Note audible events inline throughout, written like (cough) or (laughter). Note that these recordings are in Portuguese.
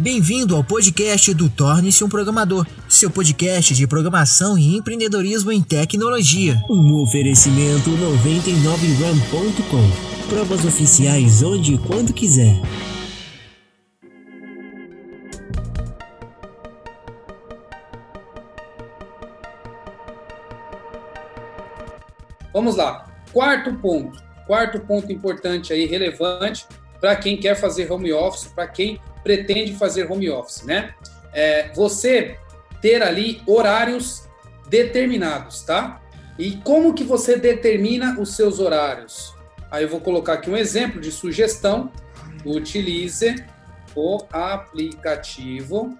Bem-vindo ao podcast do Torne-se um Programador, seu podcast de programação e empreendedorismo em tecnologia. Um oferecimento 99ram.com. Provas oficiais onde e quando quiser. Vamos lá. Quarto ponto. Quarto ponto importante aí, relevante para quem quer fazer home office, para quem pretende fazer home office, né? É, você ter ali horários determinados, tá? E como que você determina os seus horários? Aí eu vou colocar aqui um exemplo de sugestão. Utilize o aplicativo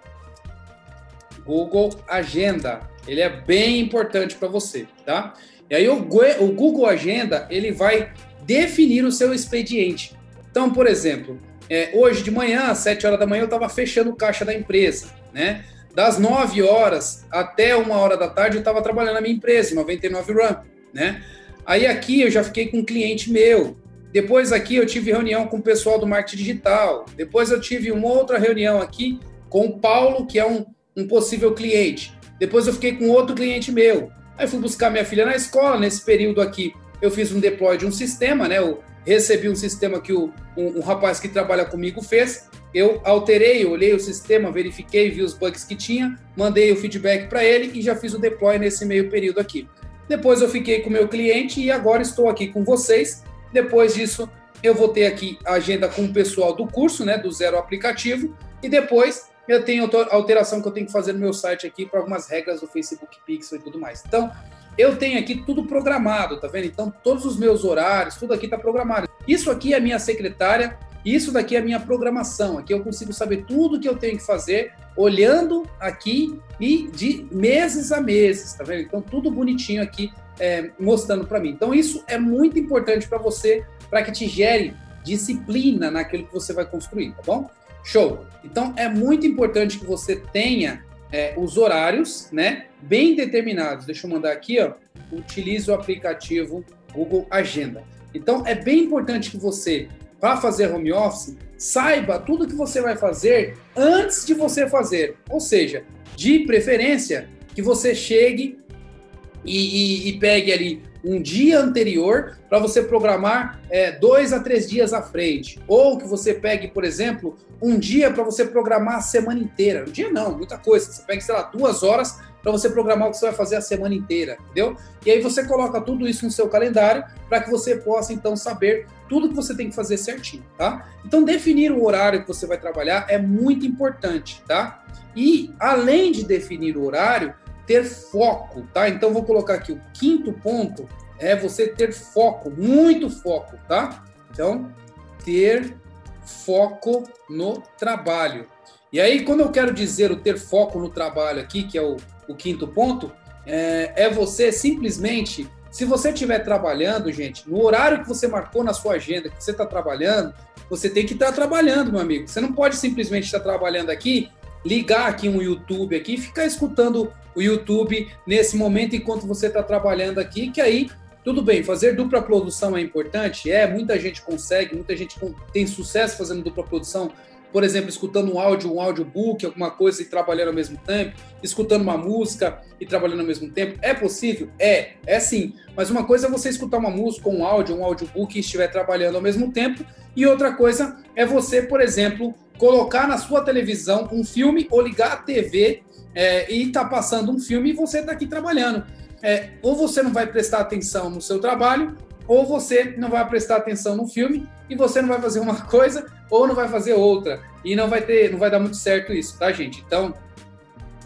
Google Agenda. Ele é bem importante para você, tá? E aí o, Google Agenda ele vai definir o seu expediente. Então, por exemplo, é, hoje de manhã, às 7 horas da manhã, eu estava fechando o caixa da empresa, né? Das 9 horas até uma hora da tarde, eu estava trabalhando na minha empresa, 99 Run, né? Aí aqui eu já fiquei com um cliente meu. Depois aqui eu tive reunião com o pessoal do marketing digital. Depois eu tive uma outra reunião aqui com o Paulo, que é um, um possível cliente. Depois eu fiquei com outro cliente meu. Aí fui buscar minha filha na escola. Nesse período aqui, eu fiz um deploy de um sistema, né? Eu recebi um sistema que o, um, um rapaz que trabalha comigo fez. Eu alterei, olhei o sistema, verifiquei, vi os bugs que tinha, mandei o feedback para ele e já fiz o deploy nesse meio período aqui. Depois eu fiquei com o meu cliente e agora estou aqui com vocês. Depois disso, eu vou ter aqui a agenda com o pessoal do curso, né, do zero aplicativo, e depois eu tenho alteração que eu tenho que fazer no meu site aqui para algumas regras do Facebook Pixel e tudo mais. Então, eu tenho aqui tudo programado, tá vendo? Então, todos os meus horários, tudo aqui está programado. Isso aqui é a minha secretária, isso daqui é a minha programação. Aqui eu consigo saber tudo que eu tenho que fazer, olhando aqui e de meses a meses, tá vendo? Então, tudo bonitinho aqui é, mostrando para mim. Então, isso é muito importante para você, para que te gere disciplina naquilo que você vai construir, tá bom? Show! Então, é muito importante que você tenha é, os horários, né, bem determinados. Deixa eu mandar aqui, ó. Utilize o aplicativo Google Agenda. Então, é bem importante que você, para fazer home office, saiba tudo que você vai fazer antes de você fazer. Ou seja, de preferência, que você chegue e, e, e pegue ali um dia anterior para você programar é, dois a três dias à frente. Ou que você pegue, por exemplo, um dia para você programar a semana inteira. Um dia não, muita coisa. Você pega, sei lá, duas horas para você programar o que você vai fazer a semana inteira, entendeu? E aí você coloca tudo isso no seu calendário para que você possa então saber tudo que você tem que fazer certinho, tá? Então definir o horário que você vai trabalhar é muito importante, tá? E além de definir o horário, ter foco, tá? Então vou colocar aqui o quinto ponto é você ter foco, muito foco, tá? Então, ter foco no trabalho. E aí, quando eu quero dizer o ter foco no trabalho aqui, que é o, o quinto ponto, é, é você simplesmente, se você estiver trabalhando, gente, no horário que você marcou na sua agenda, que você está trabalhando, você tem que estar tá trabalhando, meu amigo. Você não pode simplesmente estar tá trabalhando aqui ligar aqui um YouTube aqui e ficar escutando o YouTube nesse momento enquanto você está trabalhando aqui, que aí tudo bem, fazer dupla produção é importante? É, muita gente consegue, muita gente tem sucesso fazendo dupla produção, por exemplo, escutando um áudio, um audiobook, alguma coisa e trabalhando ao mesmo tempo, escutando uma música e trabalhando ao mesmo tempo. É possível? É, é sim. Mas uma coisa é você escutar uma música, um áudio, um audiobook e estiver trabalhando ao mesmo tempo, e outra coisa é você, por exemplo, colocar na sua televisão um filme ou ligar a TV é, e tá passando um filme e você está aqui trabalhando. É, ou você não vai prestar atenção no seu trabalho, ou você não vai prestar atenção no filme e você não vai fazer uma (laughs) coisa ou não vai fazer outra. E não vai ter, não vai dar muito certo isso, tá, gente? Então,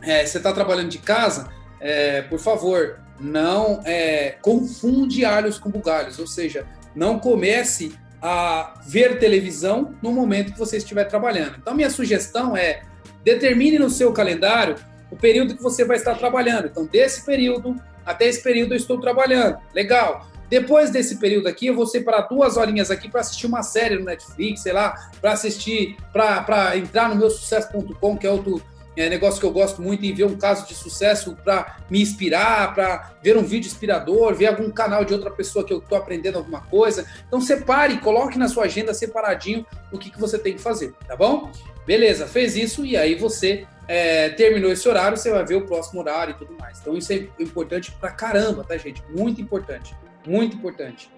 é, você está trabalhando de casa, é, por favor, não é, confunde alhos com bugalhos, ou seja, não comece a ver televisão no momento que você estiver trabalhando. Então, minha sugestão é determine no seu calendário o período que você vai estar trabalhando. Então, desse período até esse período eu estou trabalhando. Legal. Depois desse período aqui, eu vou separar duas horinhas aqui para assistir uma série no Netflix, sei lá, para assistir, para entrar no meu sucesso.com, que é outro é negócio que eu gosto muito em ver um caso de sucesso para me inspirar, para ver um vídeo inspirador, ver algum canal de outra pessoa que eu estou aprendendo alguma coisa. Então separe, coloque na sua agenda separadinho o que, que você tem que fazer, tá bom? Beleza, fez isso e aí você é, terminou esse horário, você vai ver o próximo horário e tudo mais. Então isso é importante pra caramba, tá, gente? Muito importante, muito importante.